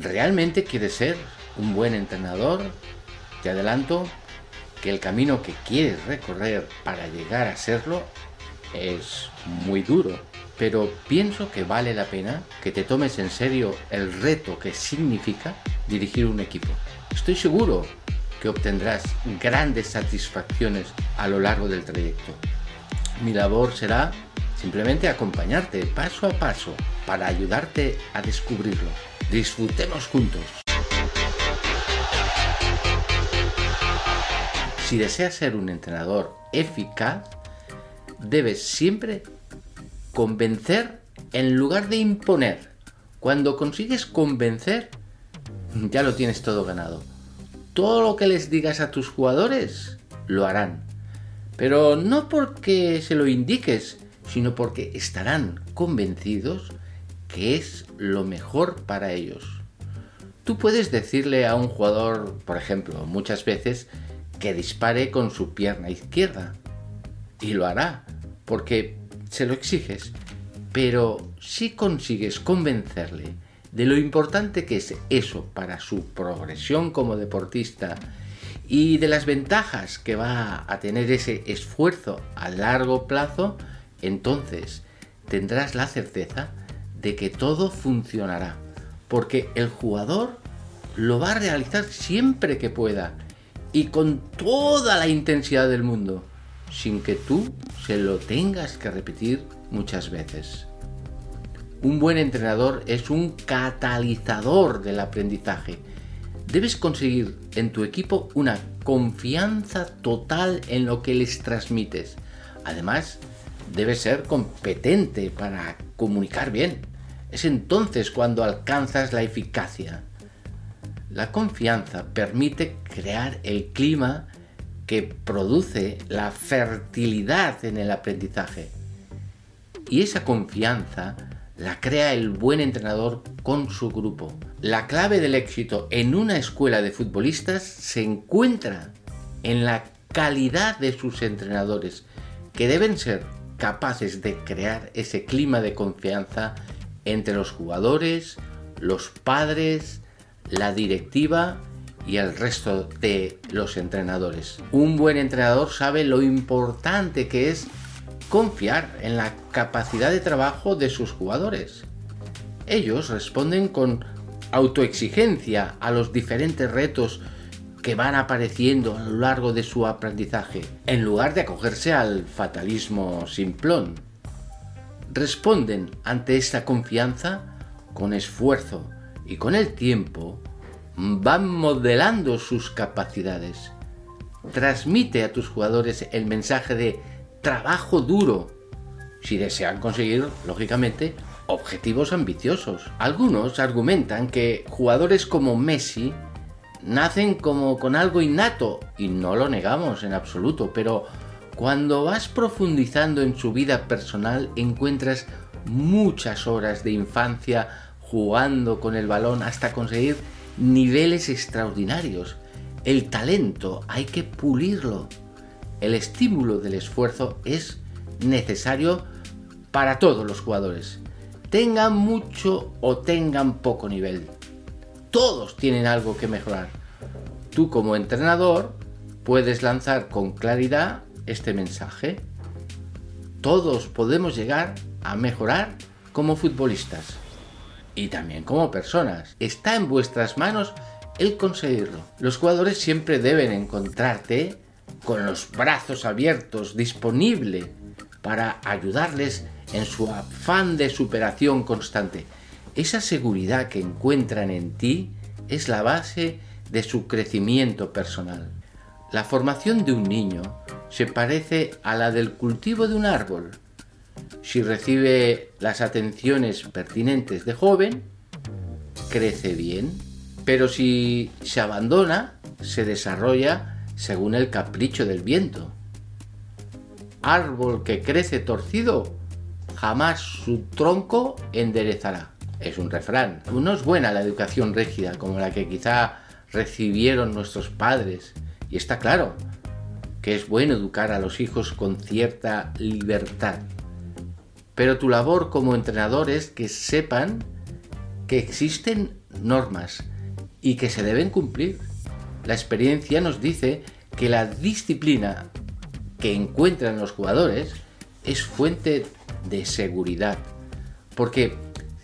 realmente quieres ser un buen entrenador, te adelanto que el camino que quieres recorrer para llegar a serlo es muy duro, pero pienso que vale la pena que te tomes en serio el reto que significa dirigir un equipo. Estoy seguro que obtendrás grandes satisfacciones a lo largo del trayecto. Mi labor será simplemente acompañarte paso a paso para ayudarte a descubrirlo. Disfrutemos juntos. Si deseas ser un entrenador eficaz, debes siempre convencer en lugar de imponer. Cuando consigues convencer, ya lo tienes todo ganado. Todo lo que les digas a tus jugadores, lo harán. Pero no porque se lo indiques, sino porque estarán convencidos que es lo mejor para ellos. Tú puedes decirle a un jugador, por ejemplo, muchas veces, que dispare con su pierna izquierda. Y lo hará, porque se lo exiges. Pero si consigues convencerle de lo importante que es eso para su progresión como deportista y de las ventajas que va a tener ese esfuerzo a largo plazo, entonces tendrás la certeza de que todo funcionará, porque el jugador lo va a realizar siempre que pueda y con toda la intensidad del mundo, sin que tú se lo tengas que repetir muchas veces. Un buen entrenador es un catalizador del aprendizaje. Debes conseguir en tu equipo una confianza total en lo que les transmites. Además, debes ser competente para comunicar bien. Es entonces cuando alcanzas la eficacia. La confianza permite crear el clima que produce la fertilidad en el aprendizaje. Y esa confianza la crea el buen entrenador con su grupo. La clave del éxito en una escuela de futbolistas se encuentra en la calidad de sus entrenadores, que deben ser capaces de crear ese clima de confianza entre los jugadores, los padres, la directiva y el resto de los entrenadores. Un buen entrenador sabe lo importante que es confiar en la capacidad de trabajo de sus jugadores. Ellos responden con autoexigencia a los diferentes retos que van apareciendo a lo largo de su aprendizaje, en lugar de acogerse al fatalismo simplón. Responden ante esta confianza con esfuerzo y con el tiempo van modelando sus capacidades. Transmite a tus jugadores el mensaje de trabajo duro si desean conseguir, lógicamente, objetivos ambiciosos. Algunos argumentan que jugadores como Messi nacen como con algo innato y no lo negamos en absoluto, pero cuando vas profundizando en su vida personal encuentras muchas horas de infancia jugando con el balón hasta conseguir niveles extraordinarios. El talento hay que pulirlo. El estímulo del esfuerzo es necesario para todos los jugadores, tengan mucho o tengan poco nivel todos tienen algo que mejorar. Tú como entrenador puedes lanzar con claridad este mensaje. Todos podemos llegar a mejorar como futbolistas y también como personas. Está en vuestras manos el conseguirlo. Los jugadores siempre deben encontrarte con los brazos abiertos, disponible para ayudarles en su afán de superación constante. Esa seguridad que encuentran en ti es la base de su crecimiento personal. La formación de un niño se parece a la del cultivo de un árbol. Si recibe las atenciones pertinentes de joven, crece bien, pero si se abandona, se desarrolla según el capricho del viento. Árbol que crece torcido, jamás su tronco enderezará es un refrán. No es buena la educación rígida como la que quizá recibieron nuestros padres. Y está claro que es bueno educar a los hijos con cierta libertad. Pero tu labor como entrenador es que sepan que existen normas y que se deben cumplir. La experiencia nos dice que la disciplina que encuentran los jugadores es fuente de seguridad, porque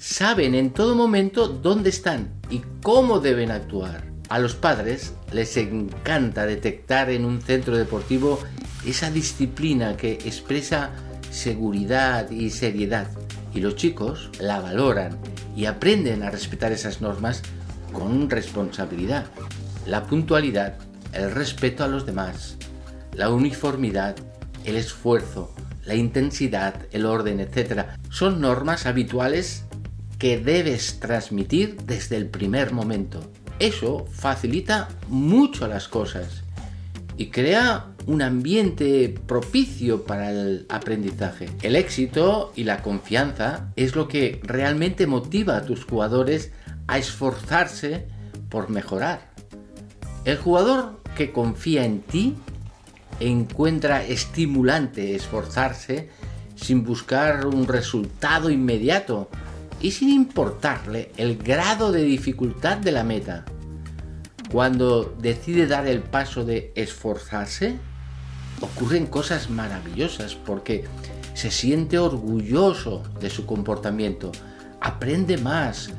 saben en todo momento dónde están y cómo deben actuar. A los padres les encanta detectar en un centro deportivo esa disciplina que expresa seguridad y seriedad. Y los chicos la valoran y aprenden a respetar esas normas con responsabilidad. La puntualidad, el respeto a los demás, la uniformidad, el esfuerzo, la intensidad, el orden, etc. Son normas habituales que debes transmitir desde el primer momento. Eso facilita mucho las cosas y crea un ambiente propicio para el aprendizaje. El éxito y la confianza es lo que realmente motiva a tus jugadores a esforzarse por mejorar. El jugador que confía en ti encuentra estimulante esforzarse sin buscar un resultado inmediato y sin importarle el grado de dificultad de la meta. Cuando decide dar el paso de esforzarse, ocurren cosas maravillosas porque se siente orgulloso de su comportamiento, aprende más,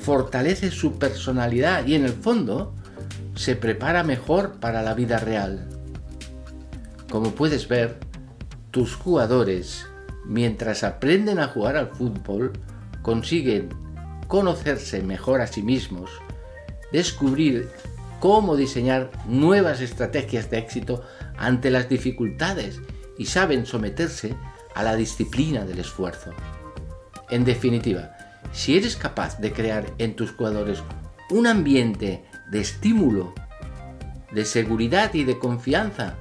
fortalece su personalidad y en el fondo se prepara mejor para la vida real. Como puedes ver, tus jugadores, mientras aprenden a jugar al fútbol, consiguen conocerse mejor a sí mismos, descubrir cómo diseñar nuevas estrategias de éxito ante las dificultades y saben someterse a la disciplina del esfuerzo. En definitiva, si eres capaz de crear en tus jugadores un ambiente de estímulo, de seguridad y de confianza,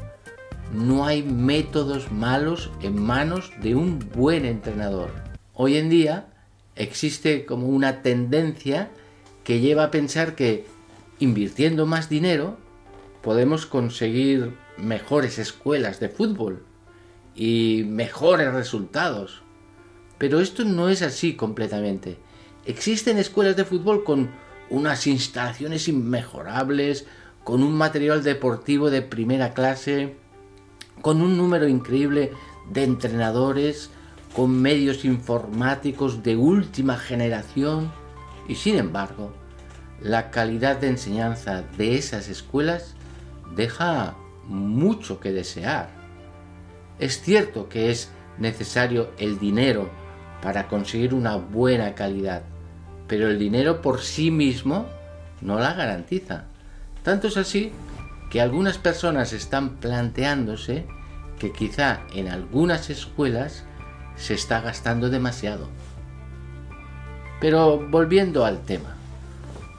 no hay métodos malos en manos de un buen entrenador. Hoy en día existe como una tendencia que lleva a pensar que invirtiendo más dinero podemos conseguir mejores escuelas de fútbol y mejores resultados. Pero esto no es así completamente. Existen escuelas de fútbol con unas instalaciones inmejorables, con un material deportivo de primera clase, con un número increíble de entrenadores, con medios informáticos de última generación y sin embargo, la calidad de enseñanza de esas escuelas deja mucho que desear. Es cierto que es necesario el dinero para conseguir una buena calidad, pero el dinero por sí mismo no la garantiza. Tanto es así que algunas personas están planteándose que quizá en algunas escuelas se está gastando demasiado. Pero volviendo al tema,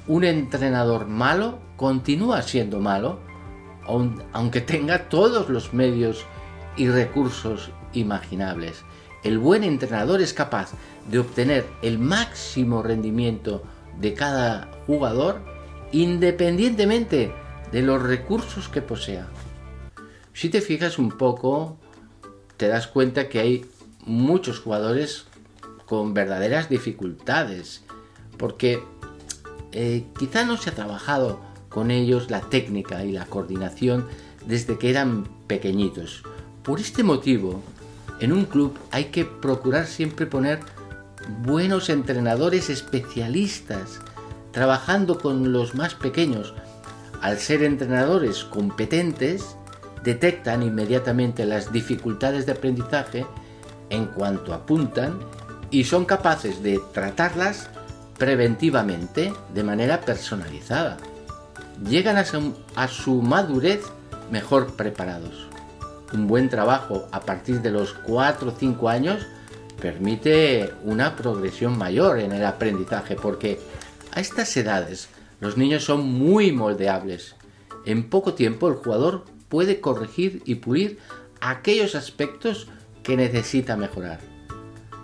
un entrenador malo continúa siendo malo, aunque tenga todos los medios y recursos imaginables. El buen entrenador es capaz de obtener el máximo rendimiento de cada jugador independientemente de los recursos que posea. Si te fijas un poco, te das cuenta que hay muchos jugadores con verdaderas dificultades, porque eh, quizá no se ha trabajado con ellos la técnica y la coordinación desde que eran pequeñitos. Por este motivo, en un club hay que procurar siempre poner buenos entrenadores especialistas, trabajando con los más pequeños. Al ser entrenadores competentes, detectan inmediatamente las dificultades de aprendizaje en cuanto apuntan y son capaces de tratarlas preventivamente de manera personalizada. Llegan a su, madurez mejor preparados. Un buen trabajo a partir de los 4 o 5 años permite una progresión mayor en el aprendizaje porque a estas edades los niños son muy moldeables. En poco tiempo el jugador puede corregir y pulir aquellos aspectos que necesita mejorar.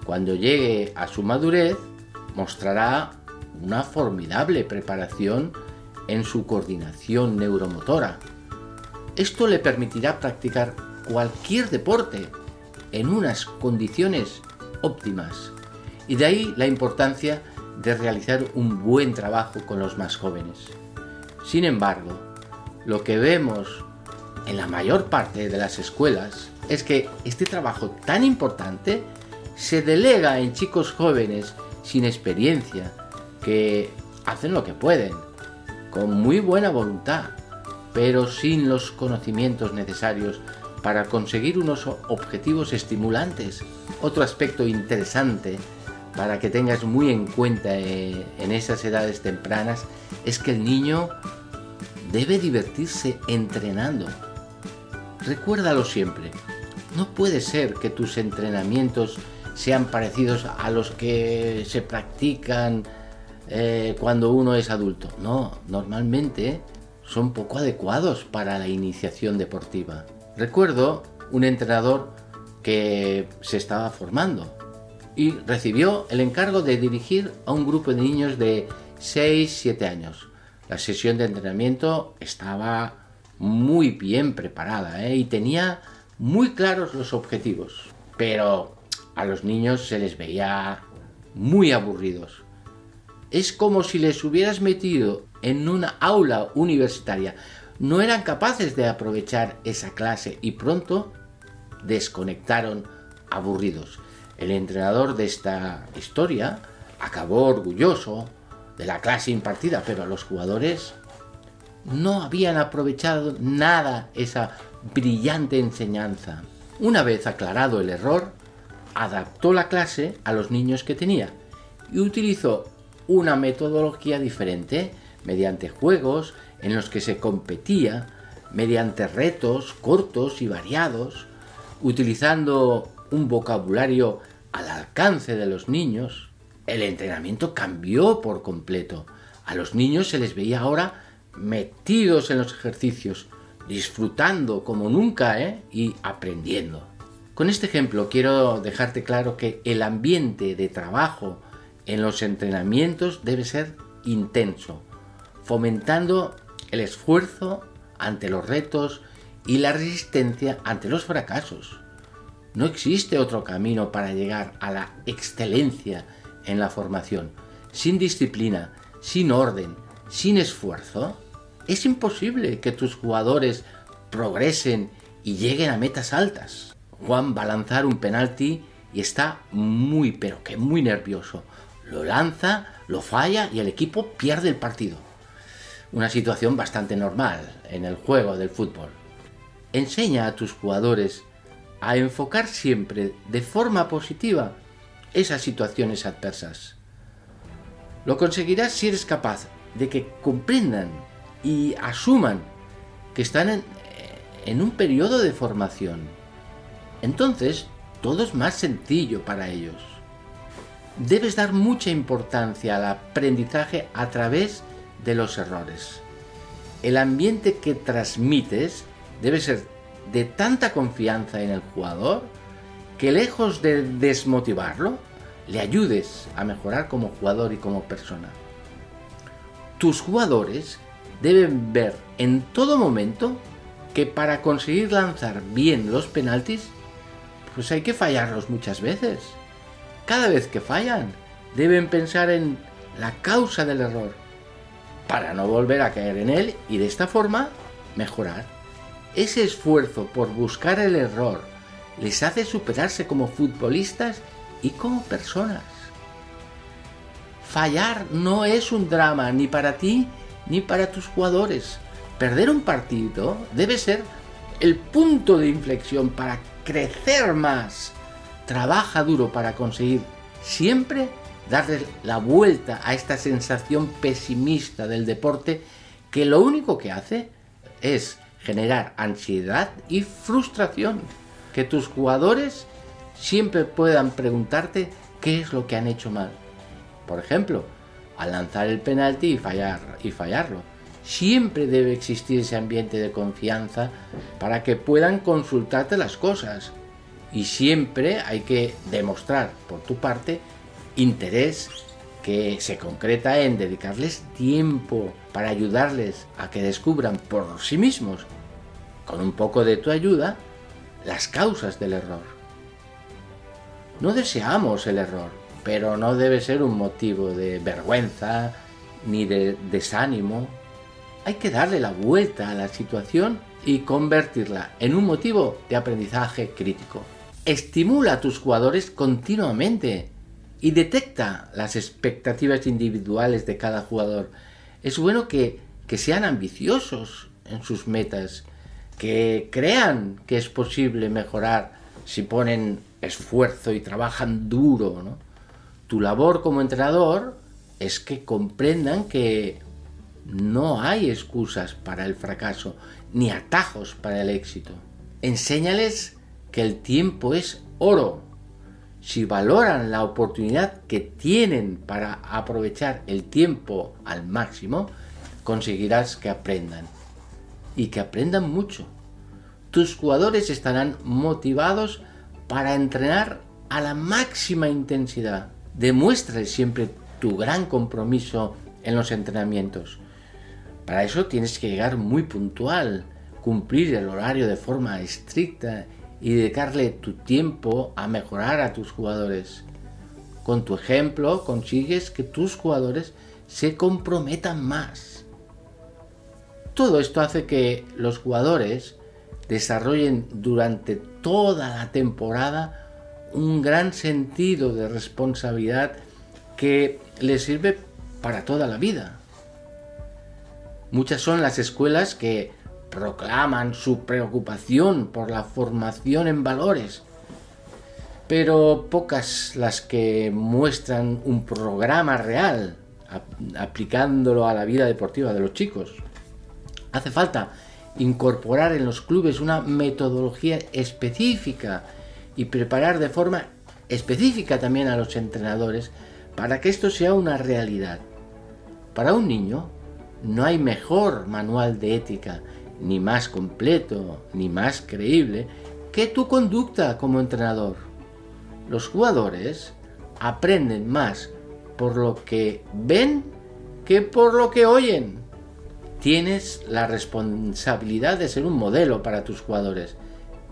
Cuando llegue a su madurez, mostrará una formidable preparación en su coordinación neuromotora. Esto le permitirá practicar cualquier deporte en unas condiciones óptimas. Y de ahí la importancia de realizar un buen trabajo con los más jóvenes. Sin embargo, lo que vemos en la mayor parte de las escuelas es que este trabajo tan importante se delega en chicos jóvenes sin experiencia que hacen lo que pueden, con muy buena voluntad, pero sin los conocimientos necesarios para conseguir unos objetivos estimulantes. Otro aspecto interesante para que tengas muy en cuenta eh, en esas edades tempranas es que el niño debe divertirse entrenando. Recuérdalo siempre. No puede ser que tus entrenamientos sean parecidos a los que se practican eh, cuando uno es adulto. No, normalmente son poco adecuados para la iniciación deportiva. Recuerdo un entrenador que se estaba formando y recibió el encargo de dirigir a un grupo de niños de 6-7 años. La sesión de entrenamiento estaba muy bien preparada ¿eh? y tenía muy claros los objetivos, pero a los niños se les veía muy aburridos. Es como si les hubieras metido en una aula universitaria. No eran capaces de aprovechar esa clase y pronto desconectaron aburridos. El entrenador de esta historia acabó orgulloso de la clase impartida, pero los jugadores no habían aprovechado nada esa brillante enseñanza. Una vez aclarado el error, adaptó la clase a los niños que tenía y utilizó una metodología diferente mediante juegos en los que se competía, mediante retos cortos y variados, utilizando un vocabulario al alcance de los niños, el entrenamiento cambió por completo. A los niños se les veía ahora metidos en los ejercicios, disfrutando como nunca ¿eh? y aprendiendo. Con este ejemplo quiero dejarte claro que el ambiente de trabajo en los entrenamientos debe ser intenso, fomentando el esfuerzo ante los retos y la resistencia ante los fracasos. No existe otro camino para llegar a la excelencia en la formación. Sin disciplina, sin orden, sin esfuerzo, es imposible que tus jugadores progresen y lleguen a metas altas. Juan va a lanzar un penalti y está muy, pero que muy nervioso. Lo lanza, lo falla y el equipo pierde el partido. Una situación bastante normal en el juego del fútbol. Enseña a tus jugadores a enfocar siempre de forma positiva esas situaciones adversas. Lo conseguirás si eres capaz de que comprendan y asuman que están en, un periodo de formación. Entonces, todo es más sencillo para ellos. Debes dar mucha importancia al aprendizaje a través de los errores. El ambiente que transmites debe ser de tanta confianza en el jugador que lejos de desmotivarlo, le ayudes a mejorar como jugador y como persona. Tus jugadores deben ver en todo momento que para conseguir lanzar bien los penaltis, pues hay que fallarlos muchas veces. Cada vez que fallan, deben pensar en la causa del error para no volver a caer en él y de esta forma mejorar. Ese esfuerzo por buscar el error les hace superarse como futbolistas y como personas. Fallar no es un drama ni para ti ni para tus jugadores. Perder un partido debe ser el punto de inflexión para crecer más. Trabaja duro para conseguir siempre darle la vuelta a esta sensación pesimista del deporte que lo único que hace es generar ansiedad y frustración. Que tus jugadores siempre puedan preguntarte qué es lo que han hecho mal. Por ejemplo, al lanzar el penalti y, fallar, y fallarlo. Siempre debe existir ese ambiente de confianza para que puedan consultarte las cosas. Y siempre hay que demostrar por tu parte interés que se concreta en dedicarles tiempo para ayudarles a que descubran por sí mismos, con un poco de tu ayuda, las causas del error. No deseamos el error, pero no debe ser un motivo de vergüenza ni de desánimo. Hay que darle la vuelta a la situación y convertirla en un motivo de aprendizaje crítico. Estimula a tus jugadores continuamente y detecta las expectativas individuales de cada jugador. Es bueno que, que sean ambiciosos en sus metas, que crean que es posible mejorar si ponen esfuerzo y trabajan duro. ¿no? Tu labor como entrenador es que comprendan que no hay excusas para el fracaso ni atajos para el éxito. Enséñales que el tiempo es oro. Si valoran la oportunidad que tienen para aprovechar el tiempo al máximo, conseguirás que aprendan. Y que aprendan mucho. Tus jugadores estarán motivados para entrenar a la máxima intensidad. Demuéstrales siempre tu gran compromiso en los entrenamientos. Para eso tienes que llegar muy puntual, cumplir el horario de forma estricta y dedicarle tu tiempo a mejorar a tus jugadores. Con tu ejemplo consigues que tus jugadores se comprometan más. Todo esto hace que los jugadores desarrollen durante toda la temporada un gran sentido de responsabilidad que les sirve para toda la vida. Muchas son las escuelas que proclaman su preocupación por la formación en valores, pero pocas las que muestran un programa real aplicándolo a la vida deportiva de los chicos. Hace falta incorporar en los clubes una metodología específica y preparar de forma específica también a los entrenadores para que esto sea una realidad. Para un niño, no hay mejor manual de ética, ni más completo, ni más creíble, que tu conducta como entrenador. Los jugadores aprenden más por lo que ven que por lo que oyen. Tienes la responsabilidad de ser un modelo para tus jugadores.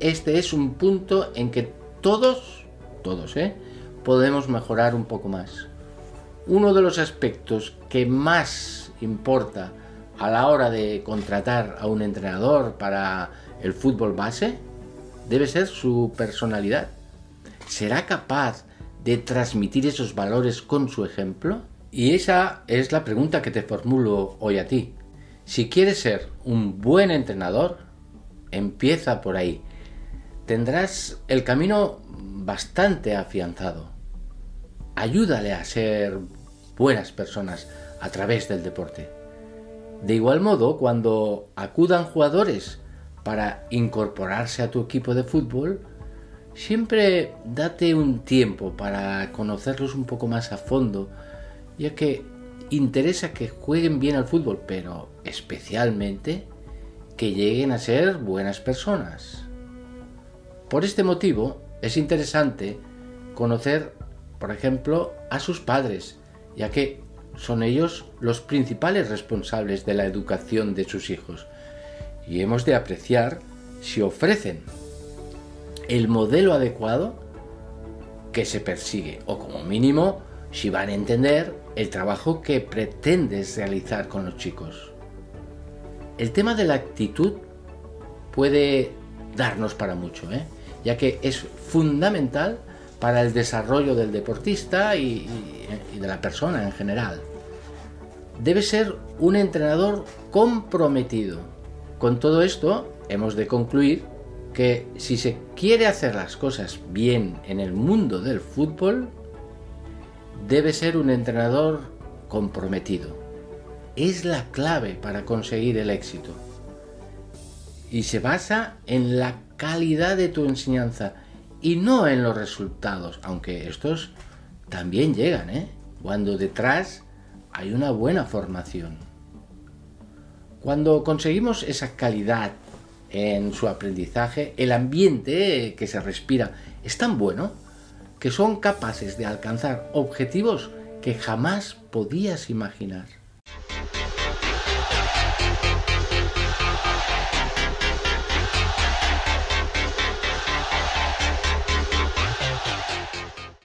Este es un punto en que todos, todos, ¿eh? podemos mejorar un poco más. Uno de los aspectos que más importa a la hora de contratar a un entrenador para el fútbol base debe ser su personalidad. ¿Será capaz de transmitir esos valores con su ejemplo? Y esa es la pregunta que te formulo hoy a ti. Si quieres ser un buen entrenador, empieza por ahí. Tendrás el camino bastante afianzado. Ayúdale a ser buenas personas, a través del deporte. De igual modo, cuando acudan jugadores para incorporarse a tu equipo de fútbol, siempre date un tiempo para conocerlos un poco más a fondo, ya que interesa que jueguen bien al fútbol, pero especialmente que lleguen a ser buenas personas. Por este motivo, es interesante conocer, por ejemplo, a sus padres, ya que son ellos los principales responsables de la educación de sus hijos y hemos de apreciar si ofrecen el modelo adecuado que se persigue o como mínimo si van a entender el trabajo que pretendes realizar con los chicos. El tema de la actitud puede darnos para mucho, ¿eh? Ya que es fundamental para el desarrollo del deportista y, de la persona en general debe ser un entrenador comprometido. Con todo esto, hemos de concluir que si se quiere hacer las cosas bien en el mundo del fútbol, debe ser un entrenador comprometido. Es la clave para conseguir el éxito. Y se basa en la calidad de tu enseñanza y no en los resultados, aunque estos también llegan, ¿eh? Cuando detrás hay una buena formación. Cuando conseguimos esa calidad en su aprendizaje, el ambiente que se respira es tan bueno que son capaces de alcanzar objetivos que jamás podías imaginar.